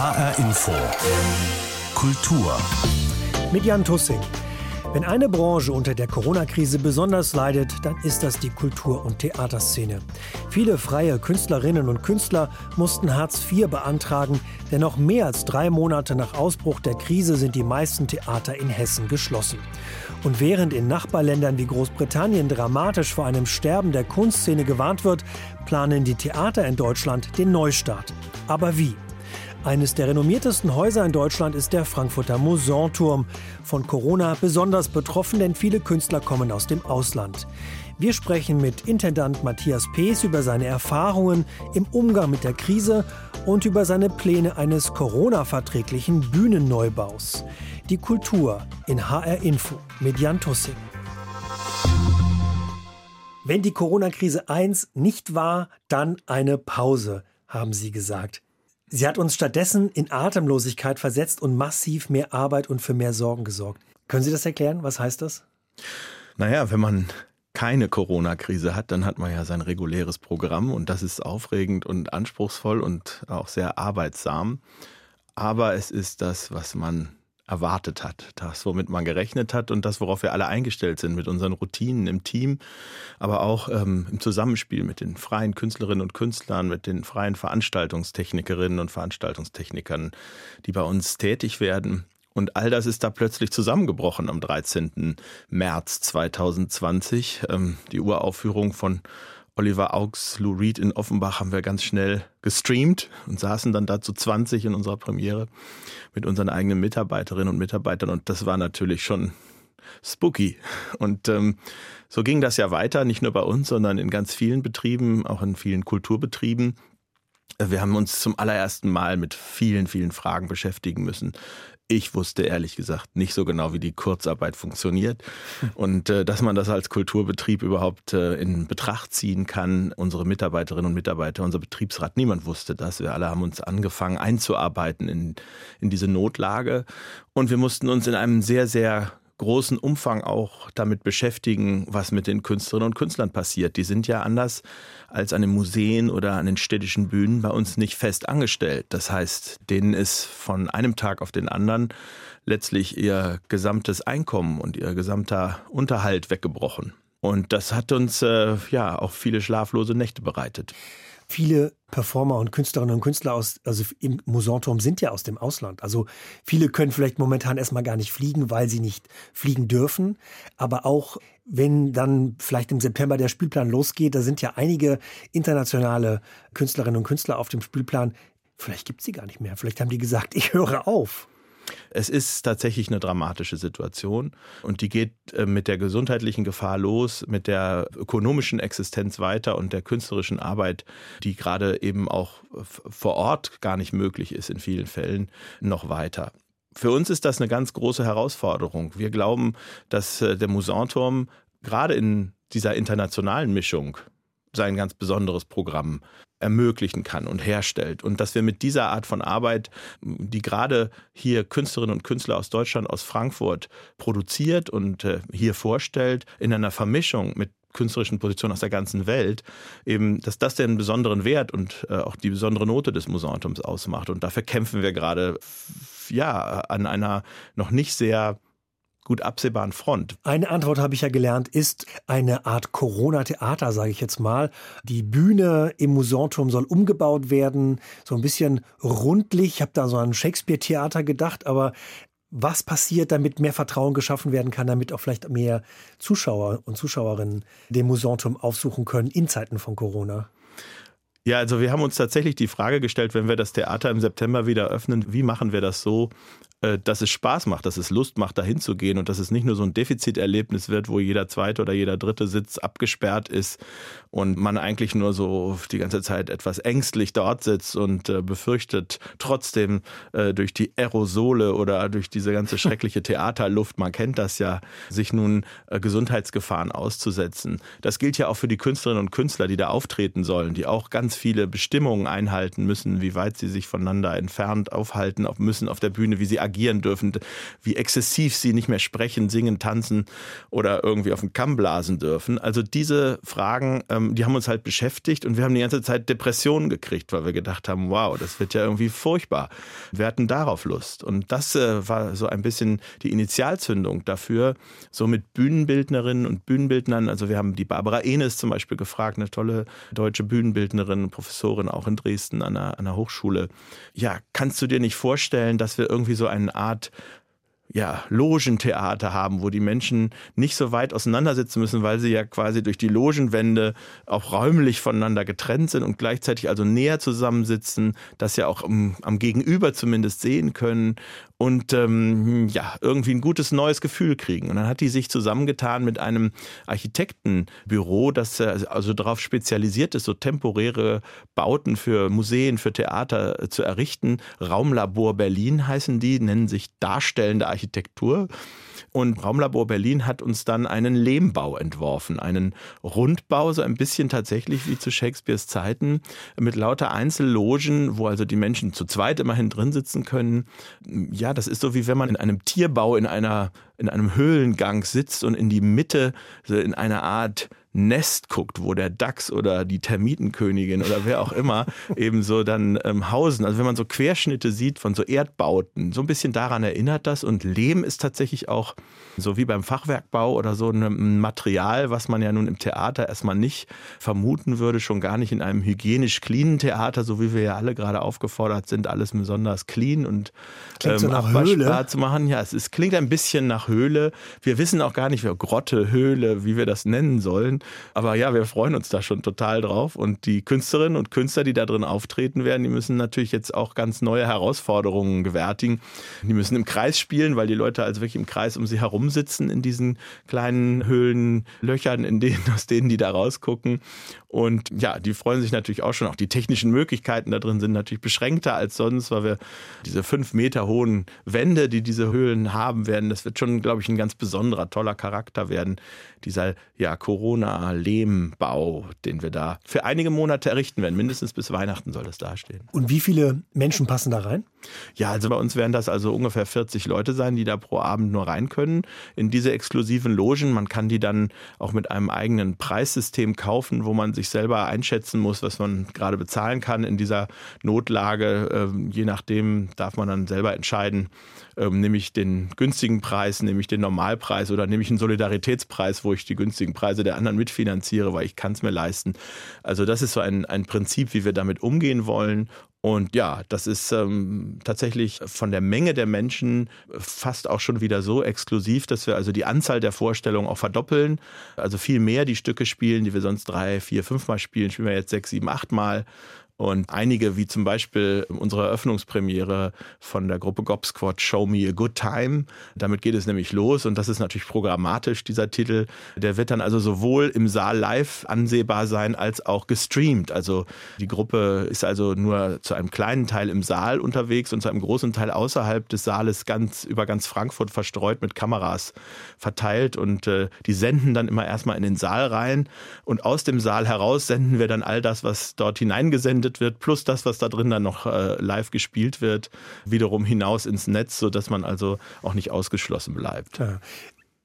HR Info. Kultur. Mit Jan Tussing. Wenn eine Branche unter der Corona-Krise besonders leidet, dann ist das die Kultur- und Theaterszene. Viele freie Künstlerinnen und Künstler mussten Hartz IV beantragen, denn noch mehr als drei Monate nach Ausbruch der Krise sind die meisten Theater in Hessen geschlossen. Und während in Nachbarländern wie Großbritannien dramatisch vor einem Sterben der Kunstszene gewarnt wird, planen die Theater in Deutschland den Neustart. Aber wie? Eines der renommiertesten Häuser in Deutschland ist der Frankfurter Musanturm. Von Corona besonders betroffen, denn viele Künstler kommen aus dem Ausland. Wir sprechen mit Intendant Matthias Pees über seine Erfahrungen im Umgang mit der Krise und über seine Pläne eines Corona-verträglichen Bühnenneubaus. Die Kultur in HR Info mit Jan Tussing. Wenn die Corona-Krise 1 nicht war, dann eine Pause, haben Sie gesagt. Sie hat uns stattdessen in Atemlosigkeit versetzt und massiv mehr Arbeit und für mehr Sorgen gesorgt. Können Sie das erklären? Was heißt das? Naja, wenn man keine Corona-Krise hat, dann hat man ja sein reguläres Programm und das ist aufregend und anspruchsvoll und auch sehr arbeitsam. Aber es ist das, was man erwartet hat, das, womit man gerechnet hat und das, worauf wir alle eingestellt sind, mit unseren Routinen im Team, aber auch ähm, im Zusammenspiel mit den freien Künstlerinnen und Künstlern, mit den freien Veranstaltungstechnikerinnen und Veranstaltungstechnikern, die bei uns tätig werden. Und all das ist da plötzlich zusammengebrochen am 13. März 2020. Ähm, die Uraufführung von Oliver Augs, Lou Reed in Offenbach haben wir ganz schnell gestreamt und saßen dann da zu 20 in unserer Premiere mit unseren eigenen Mitarbeiterinnen und Mitarbeitern und das war natürlich schon spooky. Und ähm, so ging das ja weiter, nicht nur bei uns, sondern in ganz vielen Betrieben, auch in vielen Kulturbetrieben. Wir haben uns zum allerersten Mal mit vielen, vielen Fragen beschäftigen müssen. Ich wusste ehrlich gesagt nicht so genau, wie die Kurzarbeit funktioniert und äh, dass man das als Kulturbetrieb überhaupt äh, in Betracht ziehen kann. Unsere Mitarbeiterinnen und Mitarbeiter, unser Betriebsrat, niemand wusste das. Wir alle haben uns angefangen einzuarbeiten in, in diese Notlage und wir mussten uns in einem sehr, sehr großen Umfang auch damit beschäftigen, was mit den Künstlerinnen und Künstlern passiert. Die sind ja anders als an den Museen oder an den städtischen Bühnen bei uns nicht fest angestellt. Das heißt, denen ist von einem Tag auf den anderen letztlich ihr gesamtes Einkommen und ihr gesamter Unterhalt weggebrochen. Und das hat uns äh, ja auch viele schlaflose Nächte bereitet viele Performer und Künstlerinnen und Künstler aus, also im Musanturm sind ja aus dem Ausland. Also viele können vielleicht momentan erstmal gar nicht fliegen, weil sie nicht fliegen dürfen. Aber auch wenn dann vielleicht im September der Spielplan losgeht, da sind ja einige internationale Künstlerinnen und Künstler auf dem Spielplan. Vielleicht gibt es sie gar nicht mehr. Vielleicht haben die gesagt, ich höre auf. Es ist tatsächlich eine dramatische Situation und die geht äh, mit der gesundheitlichen Gefahr los, mit der ökonomischen Existenz weiter und der künstlerischen Arbeit, die gerade eben auch vor Ort gar nicht möglich ist in vielen Fällen, noch weiter. Für uns ist das eine ganz große Herausforderung. Wir glauben, dass äh, der Musanturm gerade in dieser internationalen Mischung sein ganz besonderes Programm ermöglichen kann und herstellt. Und dass wir mit dieser Art von Arbeit, die gerade hier Künstlerinnen und Künstler aus Deutschland, aus Frankfurt produziert und äh, hier vorstellt, in einer Vermischung mit künstlerischen Positionen aus der ganzen Welt, eben, dass das den besonderen Wert und äh, auch die besondere Note des Museums ausmacht. Und dafür kämpfen wir gerade ja an einer noch nicht sehr gut absehbaren Front. Eine Antwort habe ich ja gelernt, ist eine Art Corona-Theater, sage ich jetzt mal. Die Bühne im Musanturm soll umgebaut werden, so ein bisschen rundlich. Ich habe da so an Shakespeare-Theater gedacht, aber was passiert, damit mehr Vertrauen geschaffen werden kann, damit auch vielleicht mehr Zuschauer und Zuschauerinnen den Musanturm aufsuchen können in Zeiten von Corona? Ja, also wir haben uns tatsächlich die Frage gestellt, wenn wir das Theater im September wieder öffnen, wie machen wir das so, dass es Spaß macht, dass es Lust macht, dahin zu gehen und dass es nicht nur so ein Defiziterlebnis wird, wo jeder zweite oder jeder dritte Sitz abgesperrt ist und man eigentlich nur so die ganze Zeit etwas ängstlich dort sitzt und äh, befürchtet trotzdem äh, durch die Aerosole oder durch diese ganze schreckliche Theaterluft, man kennt das ja, sich nun Gesundheitsgefahren auszusetzen. Das gilt ja auch für die Künstlerinnen und Künstler, die da auftreten sollen, die auch ganz viele Bestimmungen einhalten müssen, wie weit sie sich voneinander entfernt aufhalten müssen auf der Bühne, wie sie agieren dürfen, wie exzessiv sie nicht mehr sprechen, singen, tanzen oder irgendwie auf den Kamm blasen dürfen. Also diese Fragen, ähm, die haben uns halt beschäftigt und wir haben die ganze Zeit Depressionen gekriegt, weil wir gedacht haben, wow, das wird ja irgendwie furchtbar. Wir hatten darauf Lust. Und das äh, war so ein bisschen die Initialzündung dafür, so mit Bühnenbildnerinnen und Bühnenbildnern. Also wir haben die Barbara Enes zum Beispiel gefragt, eine tolle deutsche Bühnenbildnerin, Professorin auch in Dresden an einer, an einer Hochschule. Ja, kannst du dir nicht vorstellen, dass wir irgendwie so eine Art ja, Logentheater haben, wo die Menschen nicht so weit auseinandersitzen müssen, weil sie ja quasi durch die Logenwände auch räumlich voneinander getrennt sind und gleichzeitig also näher zusammensitzen, das ja auch am, am Gegenüber zumindest sehen können und ähm, ja, irgendwie ein gutes neues Gefühl kriegen. Und dann hat die sich zusammengetan mit einem Architektenbüro, das also darauf spezialisiert ist, so temporäre Bauten für Museen, für Theater zu errichten. Raumlabor Berlin heißen die, nennen sich darstellende Architektur. Und Raumlabor Berlin hat uns dann einen Lehmbau entworfen, einen Rundbau, so ein bisschen tatsächlich wie zu Shakespeares Zeiten, mit lauter Einzellogen, wo also die Menschen zu zweit immerhin drin sitzen können. Ja, das ist so wie wenn man in einem Tierbau in einer in einem Höhlengang sitzt und in die Mitte in einer Art Nest guckt, wo der Dachs oder die Termitenkönigin oder wer auch immer eben so dann ähm, hausen. Also wenn man so Querschnitte sieht von so Erdbauten, so ein bisschen daran erinnert das. Und Lehm ist tatsächlich auch so wie beim Fachwerkbau oder so ein Material, was man ja nun im Theater erstmal nicht vermuten würde, schon gar nicht in einem hygienisch cleanen Theater, so wie wir ja alle gerade aufgefordert sind, alles besonders clean und ähm, so abwaschbar zu machen. Ja, es, es klingt ein bisschen nach Höhle. Wir wissen auch gar nicht, Grotte, Höhle, wie wir das nennen sollen. Aber ja, wir freuen uns da schon total drauf. Und die Künstlerinnen und Künstler, die da drin auftreten werden, die müssen natürlich jetzt auch ganz neue Herausforderungen gewärtigen. Die müssen im Kreis spielen, weil die Leute also wirklich im Kreis um sie herum sitzen in diesen kleinen Höhlen, Löchern, in denen, aus denen die da rausgucken. Und ja, die freuen sich natürlich auch schon. Auch die technischen Möglichkeiten da drin sind natürlich beschränkter als sonst, weil wir diese fünf Meter hohen Wände, die diese Höhlen haben werden, das wird schon, glaube ich, ein ganz besonderer, toller Charakter werden. Dieser ja, Corona-Lehmbau, den wir da für einige Monate errichten werden. Mindestens bis Weihnachten soll das dastehen. Und wie viele Menschen passen da rein? Ja, also bei uns werden das also ungefähr 40 Leute sein, die da pro Abend nur rein können in diese exklusiven Logen. Man kann die dann auch mit einem eigenen Preissystem kaufen, wo man sich selber einschätzen muss, was man gerade bezahlen kann in dieser Notlage. Ähm, je nachdem darf man dann selber entscheiden, ähm, nehme ich den günstigen Preis, nehme ich den Normalpreis oder nehme ich einen Solidaritätspreis, wo ich die günstigen Preise der anderen mitfinanziere, weil ich kann es mir leisten. Also das ist so ein, ein Prinzip, wie wir damit umgehen wollen. Und ja, das ist ähm, tatsächlich von der Menge der Menschen fast auch schon wieder so exklusiv, dass wir also die Anzahl der Vorstellungen auch verdoppeln. Also viel mehr die Stücke spielen, die wir sonst drei, vier, fünfmal spielen, spielen wir jetzt sechs, sieben, acht Mal. Und einige, wie zum Beispiel unsere Eröffnungspremiere von der Gruppe Gob Squad Show Me a Good Time. Damit geht es nämlich los und das ist natürlich programmatisch, dieser Titel. Der wird dann also sowohl im Saal live ansehbar sein als auch gestreamt. Also die Gruppe ist also nur zu einem kleinen Teil im Saal unterwegs und zu einem großen Teil außerhalb des Saales ganz über ganz Frankfurt verstreut mit Kameras verteilt und äh, die senden dann immer erstmal in den Saal rein und aus dem Saal heraus senden wir dann all das, was dort hineingesendet verarbeitet wird, plus das, was da drin dann noch äh, live gespielt wird, wiederum hinaus ins Netz, sodass man also auch nicht ausgeschlossen bleibt. Ja.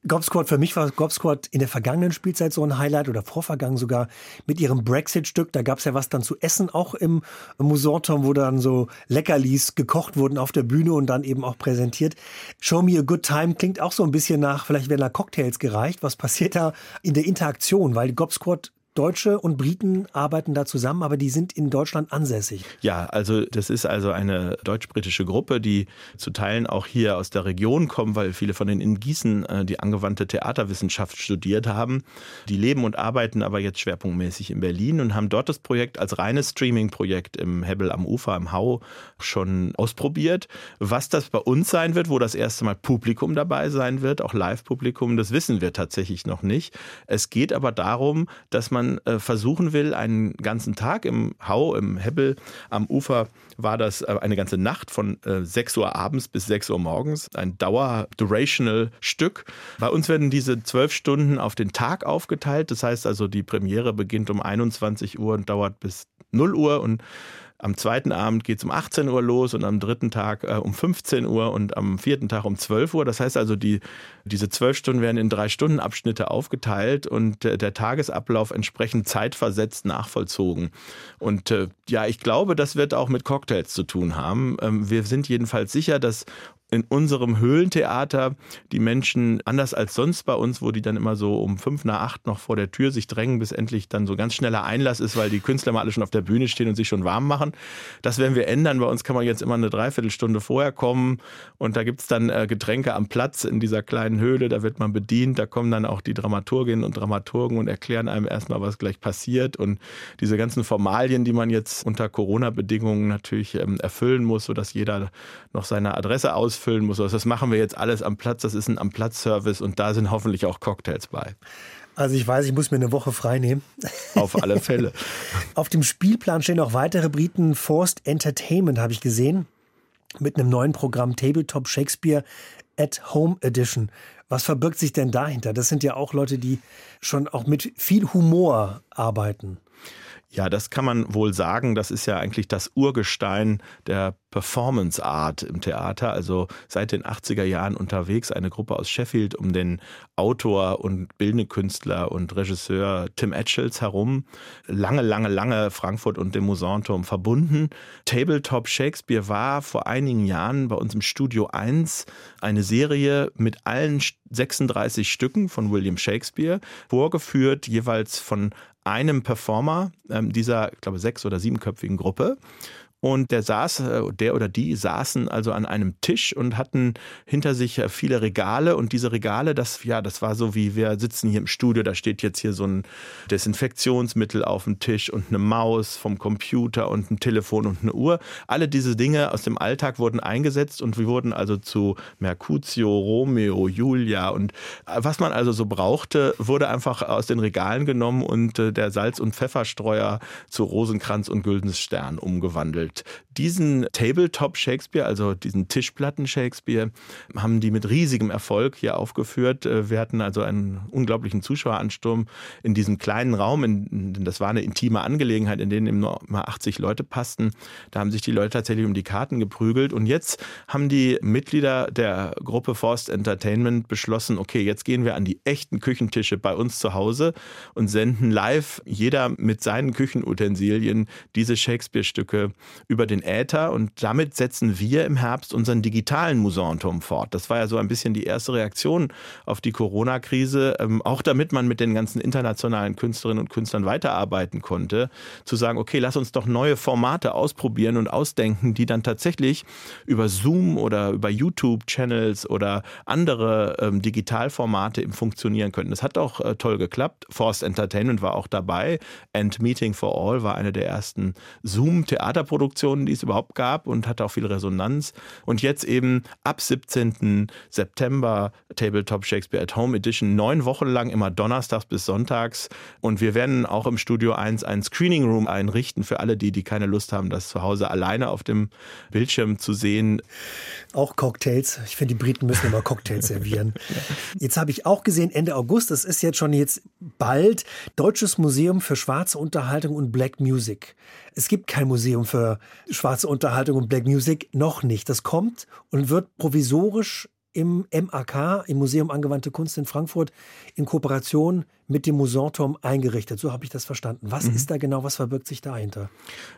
Gobsquad, für mich war Gobsquad in der vergangenen Spielzeit so ein Highlight oder vorvergangen sogar mit ihrem Brexit-Stück. Da gab es ja was dann zu essen, auch im Musorturm, wo dann so Leckerlis gekocht wurden auf der Bühne und dann eben auch präsentiert. Show Me a Good Time klingt auch so ein bisschen nach, vielleicht werden da Cocktails gereicht. Was passiert da in der Interaktion? Weil Gobsquad Deutsche und Briten arbeiten da zusammen, aber die sind in Deutschland ansässig. Ja, also das ist also eine deutsch-britische Gruppe, die zu Teilen auch hier aus der Region kommen, weil viele von denen in Gießen äh, die angewandte Theaterwissenschaft studiert haben. Die leben und arbeiten aber jetzt schwerpunktmäßig in Berlin und haben dort das Projekt als reines Streaming-Projekt im Hebbel am Ufer, im Hau, schon ausprobiert. Was das bei uns sein wird, wo das erste Mal Publikum dabei sein wird, auch Live-Publikum, das wissen wir tatsächlich noch nicht. Es geht aber darum, dass man man äh, versuchen will, einen ganzen Tag im Hau, im Hebbel am Ufer, war das äh, eine ganze Nacht von äh, 6 Uhr abends bis 6 Uhr morgens, ein Dauer-Durational-Stück. Bei uns werden diese zwölf Stunden auf den Tag aufgeteilt. Das heißt also, die Premiere beginnt um 21 Uhr und dauert bis 0 Uhr und am zweiten Abend geht es um 18 Uhr los und am dritten Tag äh, um 15 Uhr und am vierten Tag um 12 Uhr. Das heißt also, die, diese zwölf Stunden werden in drei Stunden Abschnitte aufgeteilt und äh, der Tagesablauf entsprechend zeitversetzt nachvollzogen. Und äh, ja, ich glaube, das wird auch mit Cocktails zu tun haben. Ähm, wir sind jedenfalls sicher, dass in unserem Höhlentheater die Menschen anders als sonst bei uns, wo die dann immer so um fünf nach acht noch vor der Tür sich drängen, bis endlich dann so ganz schneller Einlass ist, weil die Künstler mal alle schon auf der Bühne stehen und sich schon warm machen. Das werden wir ändern. Bei uns kann man jetzt immer eine Dreiviertelstunde vorher kommen und da gibt's dann äh, Getränke am Platz in dieser kleinen Höhle. Da wird man bedient. Da kommen dann auch die Dramaturginnen und Dramaturgen und erklären einem erstmal, was gleich passiert und diese ganzen Formalien, die man jetzt unter Corona-Bedingungen natürlich ähm, erfüllen muss, sodass jeder noch seine Adresse aus ausfüllen muss. Also das machen wir jetzt alles am Platz. Das ist ein Am-Platz-Service und da sind hoffentlich auch Cocktails bei. Also ich weiß, ich muss mir eine Woche frei nehmen. Auf alle Fälle. Auf dem Spielplan stehen auch weitere Briten. Forced Entertainment habe ich gesehen. Mit einem neuen Programm Tabletop Shakespeare at Home Edition. Was verbirgt sich denn dahinter? Das sind ja auch Leute, die schon auch mit viel Humor arbeiten. Ja, das kann man wohl sagen. Das ist ja eigentlich das Urgestein der Performance Art im Theater. Also seit den 80er Jahren unterwegs eine Gruppe aus Sheffield um den Autor und bildende Künstler und Regisseur Tim Etchells herum. Lange, lange, lange Frankfurt und dem Musanturm verbunden. Tabletop Shakespeare war vor einigen Jahren bei uns im Studio 1 eine Serie mit allen 36 Stücken von William Shakespeare, vorgeführt jeweils von einem Performer ähm, dieser, ich glaube, sechs- oder siebenköpfigen Gruppe. Und der saß, äh, der oder die saßen also an einem Tisch und hatten hinter sich äh, viele Regale. Und diese Regale, das, ja, das war so wie wir sitzen hier im Studio, da steht jetzt hier so ein Desinfektionsmittel auf dem Tisch und eine Maus vom Computer und ein Telefon und eine Uhr. Alle diese Dinge aus dem Alltag wurden eingesetzt und wir wurden also zu Mercutio, Romeo, Julia und äh, was man also so brauchte, wurde einfach aus den Regalen genommen und der Salz- und Pfefferstreuer zu Rosenkranz und Güldensstern umgewandelt. Diesen Tabletop Shakespeare, also diesen Tischplatten Shakespeare, haben die mit riesigem Erfolg hier aufgeführt. Äh, wir hatten also einen unglaublichen Zuschaueransturm in diesem kleinen Raum. In, das war eine intime Angelegenheit, in denen nur mal 80 Leute passten. Da haben sich die Leute tatsächlich um die Karten geprügelt. Und jetzt haben die Mitglieder der Gruppe Forst Entertainment beschlossen, okay, jetzt gehen wir an die echten Küchentische bei uns zu Hause und senden live jeder mit seinen Küchenutensilien diese Shakespeare-Stücke über den Äther und damit setzen wir im Herbst unseren digitalen Musanturm fort. Das war ja so ein bisschen die erste Reaktion auf die Corona-Krise, ähm, auch damit man mit den ganzen internationalen Künstlerinnen und Künstlern weiterarbeiten konnte, zu sagen, okay, lass uns doch neue Formate ausprobieren und ausdenken, die dann tatsächlich über Zoom oder über YouTube-Channels oder andere ähm, Digitalformate eben funktionieren könnten. Das hat auch äh, toll geklappt. Forced Entertainment war auch dabei. And Meeting for All war eine der ersten Zoom-Theaterproduktionen Produktionen, die es überhaupt gab und hatte auch viel Resonanz. Und jetzt eben ab 17. September Tabletop Shakespeare at Home Edition, neun Wochen lang, immer donnerstags bis sonntags. Und wir werden auch im Studio 1 ein Screening Room einrichten für alle die, die keine Lust haben, das zu Hause alleine auf dem Bildschirm zu sehen. Auch Cocktails. Ich finde, die Briten müssen immer Cocktails servieren. Jetzt habe ich auch gesehen, Ende August, das ist jetzt schon jetzt bald, Deutsches Museum für schwarze Unterhaltung und Black Music. Es gibt kein Museum für schwarze Unterhaltung und Black Music, noch nicht. Das kommt und wird provisorisch im MAK, im Museum Angewandte Kunst in Frankfurt, in Kooperation mit dem Musanturm eingerichtet. So habe ich das verstanden. Was mhm. ist da genau? Was verbirgt sich dahinter?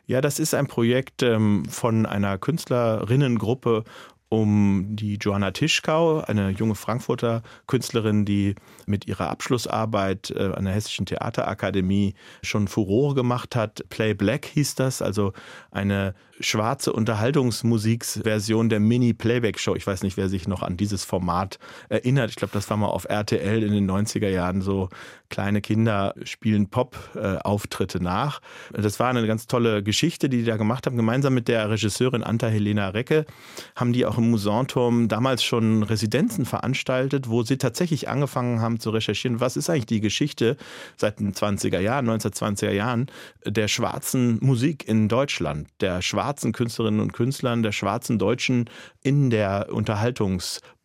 Ja, das ist ein Projekt ähm, von einer Künstlerinnengruppe um die Joanna Tischkau, eine junge Frankfurter Künstlerin, die mit ihrer Abschlussarbeit äh, an der Hessischen Theaterakademie schon Furore gemacht hat. Play Black hieß das, also eine schwarze Unterhaltungsmusiksversion der Mini-Playback-Show. Ich weiß nicht, wer sich noch an dieses Format erinnert. Ich glaube, das war mal auf RTL in den 90er Jahren so kleine Kinder spielen Pop-Auftritte nach. Das war eine ganz tolle Geschichte, die die da gemacht haben. Gemeinsam mit der Regisseurin Anta Helena Recke haben die auch im Musanturm damals schon Residenzen veranstaltet, wo sie tatsächlich angefangen haben zu recherchieren, was ist eigentlich die Geschichte seit den 20er Jahren, 1920er Jahren der schwarzen Musik in Deutschland, der schwarzen Künstlerinnen und Künstlern, der schwarzen Deutschen in der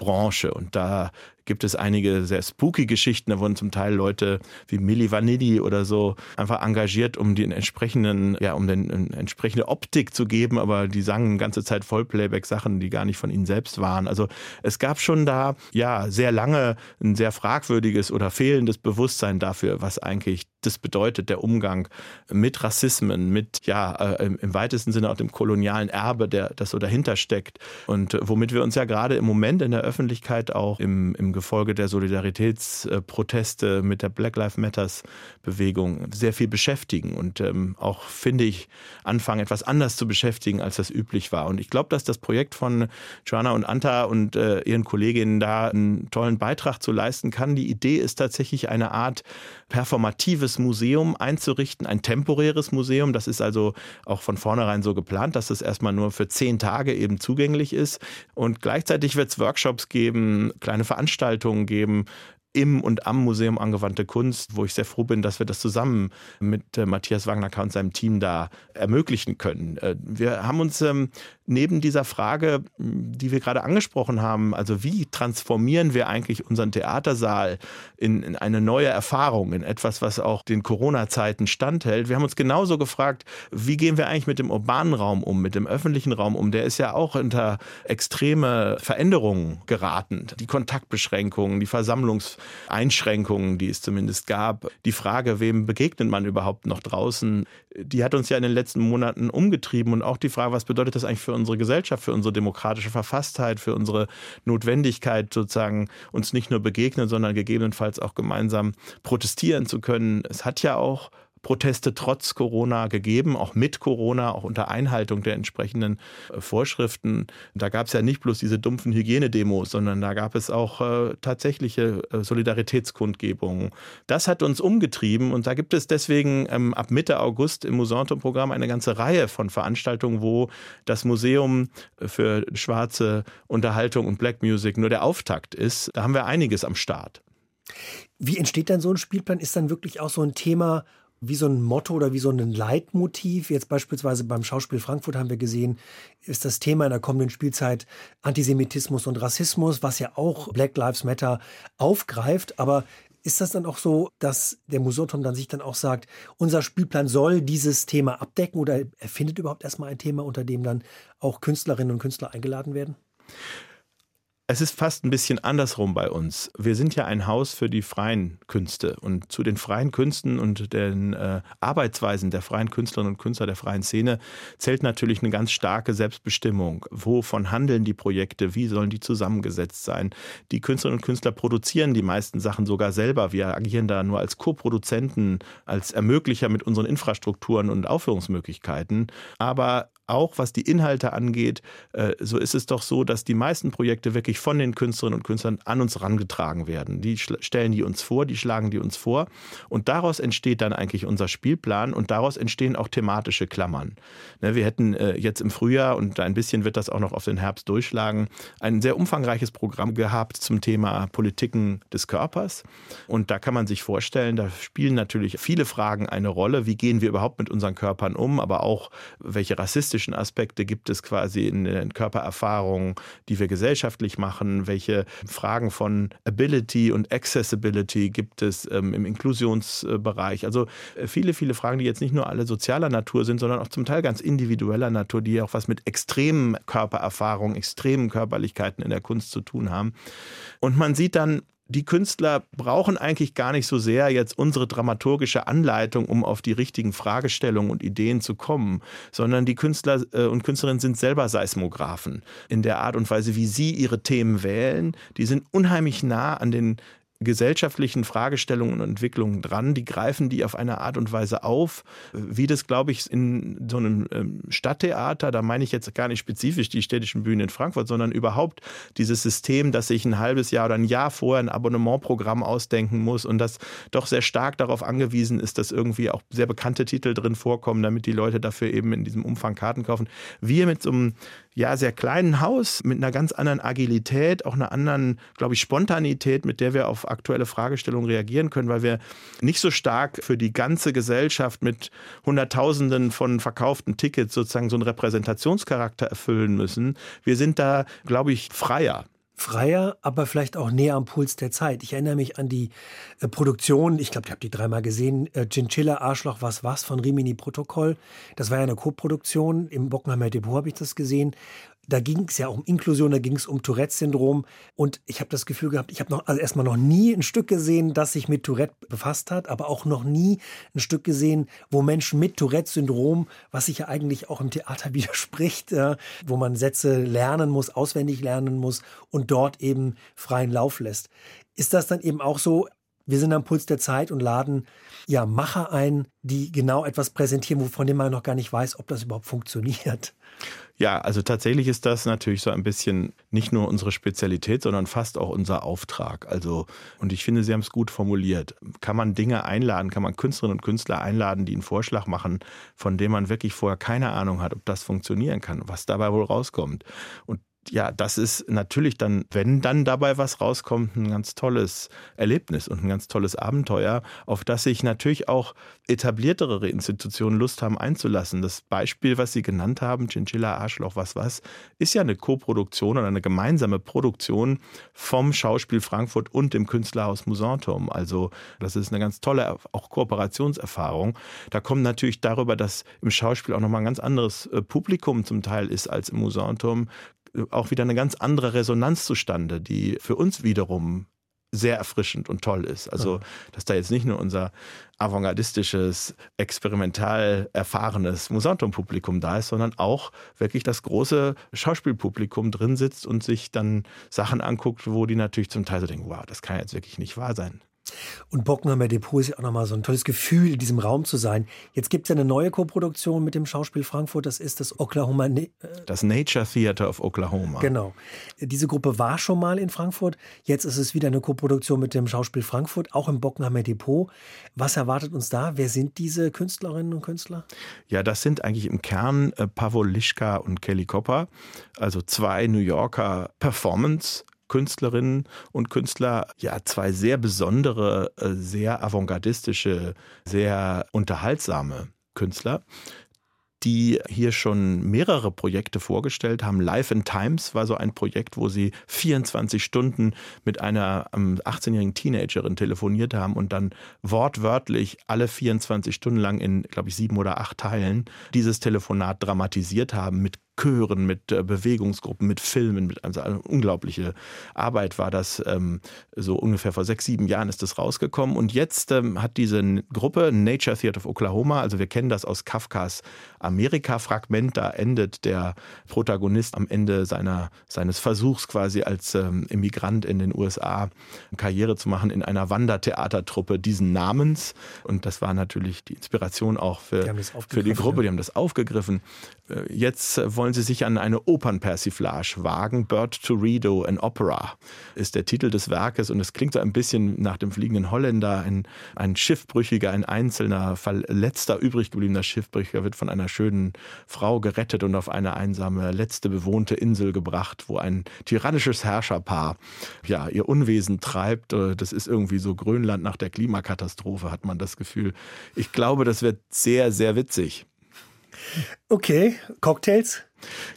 Unterhaltungsbranche. Und da gibt es einige sehr spooky Geschichten. Da wurden zum Teil Leute wie Milli Vanilli oder so einfach engagiert, um den entsprechenden, ja, um den entsprechende Optik zu geben, aber die sangen ganze Zeit Vollplayback-Sachen, die gar nicht von ihnen selbst waren. Also es gab schon da ja sehr lange ein sehr fragwürdiges oder fehlendes Bewusstsein dafür, was eigentlich das bedeutet, der Umgang mit Rassismen, mit ja äh, im weitesten Sinne auch dem kolonialen Erbe, der das so dahinter steckt und äh, womit wir uns ja gerade im Moment in der Öffentlichkeit auch im, im Gefolge der Solidaritätsproteste mit der Black Lives Matters Bewegung sehr viel beschäftigen und ähm, auch finde ich anfangen etwas anders zu beschäftigen, als das üblich war. Und ich glaube, dass das Projekt von Joanna und Anta und äh, ihren Kolleginnen da einen tollen Beitrag zu leisten kann. Die Idee ist tatsächlich eine Art performatives Museum einzurichten, ein temporäres Museum. Das ist also auch von vornherein so geplant, dass es erstmal nur für zehn Tage eben zugänglich ist. Und gleichzeitig wird es Workshops geben, kleine Veranstaltungen geben, im und am Museum Angewandte Kunst, wo ich sehr froh bin, dass wir das zusammen mit äh, Matthias Wagner und seinem Team da ermöglichen können. Äh, wir haben uns ähm, neben dieser Frage, die wir gerade angesprochen haben, also wie transformieren wir eigentlich unseren Theatersaal in, in eine neue Erfahrung, in etwas, was auch den Corona-Zeiten standhält. Wir haben uns genauso gefragt, wie gehen wir eigentlich mit dem urbanen Raum um, mit dem öffentlichen Raum um? Der ist ja auch unter extreme Veränderungen geraten. Die Kontaktbeschränkungen, die Versammlungs Einschränkungen, die es zumindest gab. Die Frage, wem begegnet man überhaupt noch draußen, die hat uns ja in den letzten Monaten umgetrieben. Und auch die Frage, was bedeutet das eigentlich für unsere Gesellschaft, für unsere demokratische Verfasstheit, für unsere Notwendigkeit, sozusagen uns nicht nur begegnen, sondern gegebenenfalls auch gemeinsam protestieren zu können. Es hat ja auch Proteste trotz Corona gegeben, auch mit Corona, auch unter Einhaltung der entsprechenden äh, Vorschriften. Da gab es ja nicht bloß diese dumpfen Hygienedemos, sondern da gab es auch äh, tatsächliche äh, Solidaritätskundgebungen. Das hat uns umgetrieben und da gibt es deswegen ähm, ab Mitte August im Musanto-Programm eine ganze Reihe von Veranstaltungen, wo das Museum für schwarze Unterhaltung und Black Music nur der Auftakt ist. Da haben wir einiges am Start. Wie entsteht dann so ein Spielplan? Ist dann wirklich auch so ein Thema, wie so ein Motto oder wie so ein Leitmotiv. Jetzt beispielsweise beim Schauspiel Frankfurt haben wir gesehen, ist das Thema in der kommenden Spielzeit Antisemitismus und Rassismus, was ja auch Black Lives Matter aufgreift. Aber ist das dann auch so, dass der Museum dann sich dann auch sagt, unser Spielplan soll dieses Thema abdecken oder erfindet überhaupt erstmal ein Thema, unter dem dann auch Künstlerinnen und Künstler eingeladen werden? Es ist fast ein bisschen andersrum bei uns. Wir sind ja ein Haus für die freien Künste und zu den freien Künsten und den äh, Arbeitsweisen der freien Künstlerinnen und Künstler der freien Szene zählt natürlich eine ganz starke Selbstbestimmung. Wovon handeln die Projekte? Wie sollen die zusammengesetzt sein? Die Künstlerinnen und Künstler produzieren die meisten Sachen sogar selber. Wir agieren da nur als Co-Produzenten, als Ermöglicher mit unseren Infrastrukturen und Aufführungsmöglichkeiten. Aber auch was die Inhalte angeht, äh, so ist es doch so, dass die meisten Projekte wirklich von den Künstlerinnen und Künstlern an uns rangetragen werden. Die stellen die uns vor, die schlagen die uns vor und daraus entsteht dann eigentlich unser Spielplan und daraus entstehen auch thematische Klammern. Ne, wir hätten äh, jetzt im Frühjahr und ein bisschen wird das auch noch auf den Herbst durchschlagen, ein sehr umfangreiches Programm gehabt zum Thema Politiken des Körpers und da kann man sich vorstellen, da spielen natürlich viele Fragen eine Rolle. Wie gehen wir überhaupt mit unseren Körpern um, aber auch welche rassistischen rassistischen Aspekte gibt es quasi in den Körpererfahrungen, die wir gesellschaftlich machen? Welche Fragen von Ability und Accessibility gibt es ähm, im Inklusionsbereich? Also äh, viele, viele Fragen, die jetzt nicht nur alle sozialer Natur sind, sondern auch zum Teil ganz individueller Natur, die auch was mit extremen Körpererfahrungen, extremen Körperlichkeiten in der Kunst zu tun haben. Und man sieht dann, die Künstler brauchen eigentlich gar nicht so sehr jetzt unsere dramaturgische Anleitung, um auf die richtigen Fragestellungen und Ideen zu kommen, sondern die Künstler äh, und Künstlerinnen sind selber Seismographen in der Art und Weise, wie sie ihre Themen wählen. Die sind unheimlich nah an den gesellschaftlichen Fragestellungen und Entwicklungen dran. Die greifen die auf eine Art und Weise auf, wie das, glaube ich, in so einem ähm, Stadttheater, da meine ich jetzt gar nicht spezifisch die städtischen Bühnen in Frankfurt, sondern überhaupt dieses System, dass ich ein halbes Jahr oder ein Jahr vorher ein Abonnementprogramm ausdenken muss und das doch sehr stark darauf angewiesen ist, dass irgendwie auch sehr bekannte Titel drin vorkommen, damit die Leute dafür eben in diesem Umfang Karten kaufen. Wir mit so einem ja, sehr kleinen Haus mit einer ganz anderen Agilität, auch einer anderen, glaube ich, Spontanität, mit der wir auf aktuelle Fragestellungen reagieren können, weil wir nicht so stark für die ganze Gesellschaft mit Hunderttausenden von verkauften Tickets sozusagen so einen Repräsentationscharakter erfüllen müssen. Wir sind da, glaube ich, freier. freier, aber vielleicht auch näher am Puls der Zeit. Ich erinnere mich an die äh, Produktion, ich glaube, ich habe die dreimal gesehen, äh, Chinchilla, Arschloch, was was von Rimini Protokoll. Das war ja eine Co-Produktion, im Bockenheimer Depot habe ich das gesehen. Da ging es ja um Inklusion, da ging es um Tourette-Syndrom. Und ich habe das Gefühl gehabt, ich habe also erstmal noch nie ein Stück gesehen, das sich mit Tourette befasst hat, aber auch noch nie ein Stück gesehen, wo Menschen mit Tourette-Syndrom, was sich ja eigentlich auch im Theater widerspricht, äh, wo man Sätze lernen muss, auswendig lernen muss und dort eben freien Lauf lässt. Ist das dann eben auch so, wir sind am Puls der Zeit und laden ja Macher ein, die genau etwas präsentieren, von dem man noch gar nicht weiß, ob das überhaupt funktioniert. Ja, also tatsächlich ist das natürlich so ein bisschen nicht nur unsere Spezialität, sondern fast auch unser Auftrag. Also, und ich finde, Sie haben es gut formuliert. Kann man Dinge einladen, kann man Künstlerinnen und Künstler einladen, die einen Vorschlag machen, von dem man wirklich vorher keine Ahnung hat, ob das funktionieren kann, was dabei wohl rauskommt. Und ja, das ist natürlich dann, wenn dann dabei was rauskommt, ein ganz tolles Erlebnis und ein ganz tolles Abenteuer, auf das sich natürlich auch etabliertere Institutionen Lust haben einzulassen. Das Beispiel, was Sie genannt haben, Chinchilla, Arschloch, was was, ist ja eine Koproduktion oder eine gemeinsame Produktion vom Schauspiel Frankfurt und dem Künstlerhaus Musanturm. Also das ist eine ganz tolle auch Kooperationserfahrung. Da kommt natürlich darüber, dass im Schauspiel auch nochmal ein ganz anderes äh, Publikum zum Teil ist als im Musanturm, auch wieder eine ganz andere Resonanz zustande, die für uns wiederum sehr erfrischend und toll ist. Also, dass da jetzt nicht nur unser avantgardistisches, experimental erfahrenes Musantum-Publikum da ist, sondern auch wirklich das große Schauspielpublikum drin sitzt und sich dann Sachen anguckt, wo die natürlich zum Teil so denken, wow, das kann jetzt wirklich nicht wahr sein. Und Bockenheimer Depot ist ja auch nochmal so ein tolles Gefühl, in diesem Raum zu sein. Jetzt gibt es ja eine neue Koproduktion mit dem Schauspiel Frankfurt, das ist das Oklahoma. Ne das Nature Theater of Oklahoma. Genau. Diese Gruppe war schon mal in Frankfurt. Jetzt ist es wieder eine Koproduktion mit dem Schauspiel Frankfurt, auch im Bockenheimer Depot. Was erwartet uns da? Wer sind diese Künstlerinnen und Künstler? Ja, das sind eigentlich im Kern äh, Pavol Lischka und Kelly Kopper, also zwei New Yorker Performance Künstlerinnen und Künstler ja zwei sehr besondere, äh, sehr avantgardistische, sehr unterhaltsame Künstler die hier schon mehrere Projekte vorgestellt haben. Life in Times war so ein Projekt, wo sie 24 Stunden mit einer 18-jährigen ähm, Teenagerin telefoniert haben und dann wortwörtlich alle 24 Stunden lang in, glaube ich, sieben oder acht Teilen dieses Telefonat dramatisiert haben mit Chören, mit äh, Bewegungsgruppen, mit Filmen, mit also eine unglaubliche Arbeit war das. Ähm, so ungefähr vor sechs, sieben Jahren ist das rausgekommen. Und jetzt ähm, hat diese Gruppe Nature Theater of Oklahoma, also wir kennen das aus Kafkas Amerika-Fragment, da endet der Protagonist am Ende seiner, seines Versuchs quasi als ähm, Immigrant in den USA Karriere zu machen in einer Wandertheatertruppe diesen Namens. Und das war natürlich die Inspiration auch für, die, für die Gruppe, die haben das aufgegriffen. Äh, jetzt wollen wollen sie sich an eine Opernpersiflage wagen. Bird to Rideau, an Opera, ist der Titel des Werkes und es klingt so ein bisschen nach dem fliegenden Holländer. Ein, ein Schiffbrüchiger, ein einzelner, letzter übrig gebliebener Schiffbrüchiger wird von einer schönen Frau gerettet und auf eine einsame, letzte bewohnte Insel gebracht, wo ein tyrannisches Herrscherpaar ja, ihr Unwesen treibt. Äh, das ist irgendwie so Grönland nach der Klimakatastrophe, hat man das Gefühl. Ich glaube, das wird sehr, sehr witzig. Okay, Cocktails?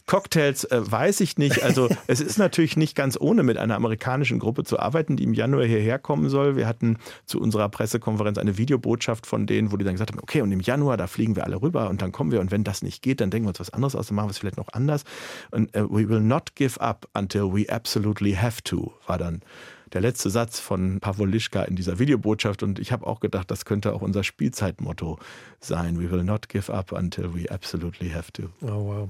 Cocktails äh, weiß ich nicht. Also es ist natürlich nicht ganz ohne, mit einer amerikanischen Gruppe zu arbeiten, die im Januar hierher kommen soll. Wir hatten zu unserer Pressekonferenz eine Videobotschaft von denen, wo die dann gesagt haben, okay, und im Januar, da fliegen wir alle rüber und dann kommen wir und wenn das nicht geht, dann denken wir uns was anderes aus, dann machen wir es vielleicht noch anders. Und uh, we will not give up until we absolutely have to, war dann der letzte Satz von Pavolischka in dieser Videobotschaft. Und ich habe auch gedacht, das könnte auch unser Spielzeitmotto sein. We will not give up until we absolutely have to. Oh, wow.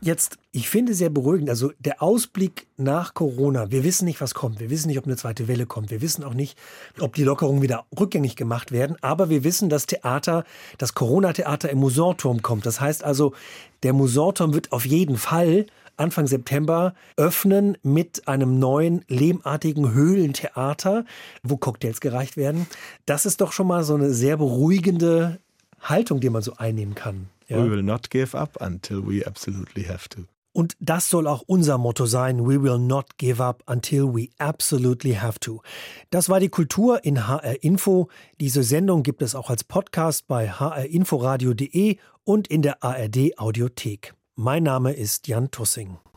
Jetzt, ich finde sehr beruhigend, also der Ausblick nach Corona. Wir wissen nicht, was kommt. Wir wissen nicht, ob eine zweite Welle kommt. Wir wissen auch nicht, ob die Lockerungen wieder rückgängig gemacht werden. Aber wir wissen, dass Theater, das Corona-Theater im Musorturm kommt. Das heißt also, der Musorturm wird auf jeden Fall Anfang September öffnen mit einem neuen lehmartigen Höhlentheater, wo Cocktails gereicht werden. Das ist doch schon mal so eine sehr beruhigende Haltung, die man so einnehmen kann. Ja? We will not give up until we absolutely have to. Und das soll auch unser Motto sein. We will not give up until we absolutely have to. Das war die Kultur in HR Info. Diese Sendung gibt es auch als Podcast bei hrinforadio.de und in der ARD Audiothek. Mein Name ist Jan Tussing.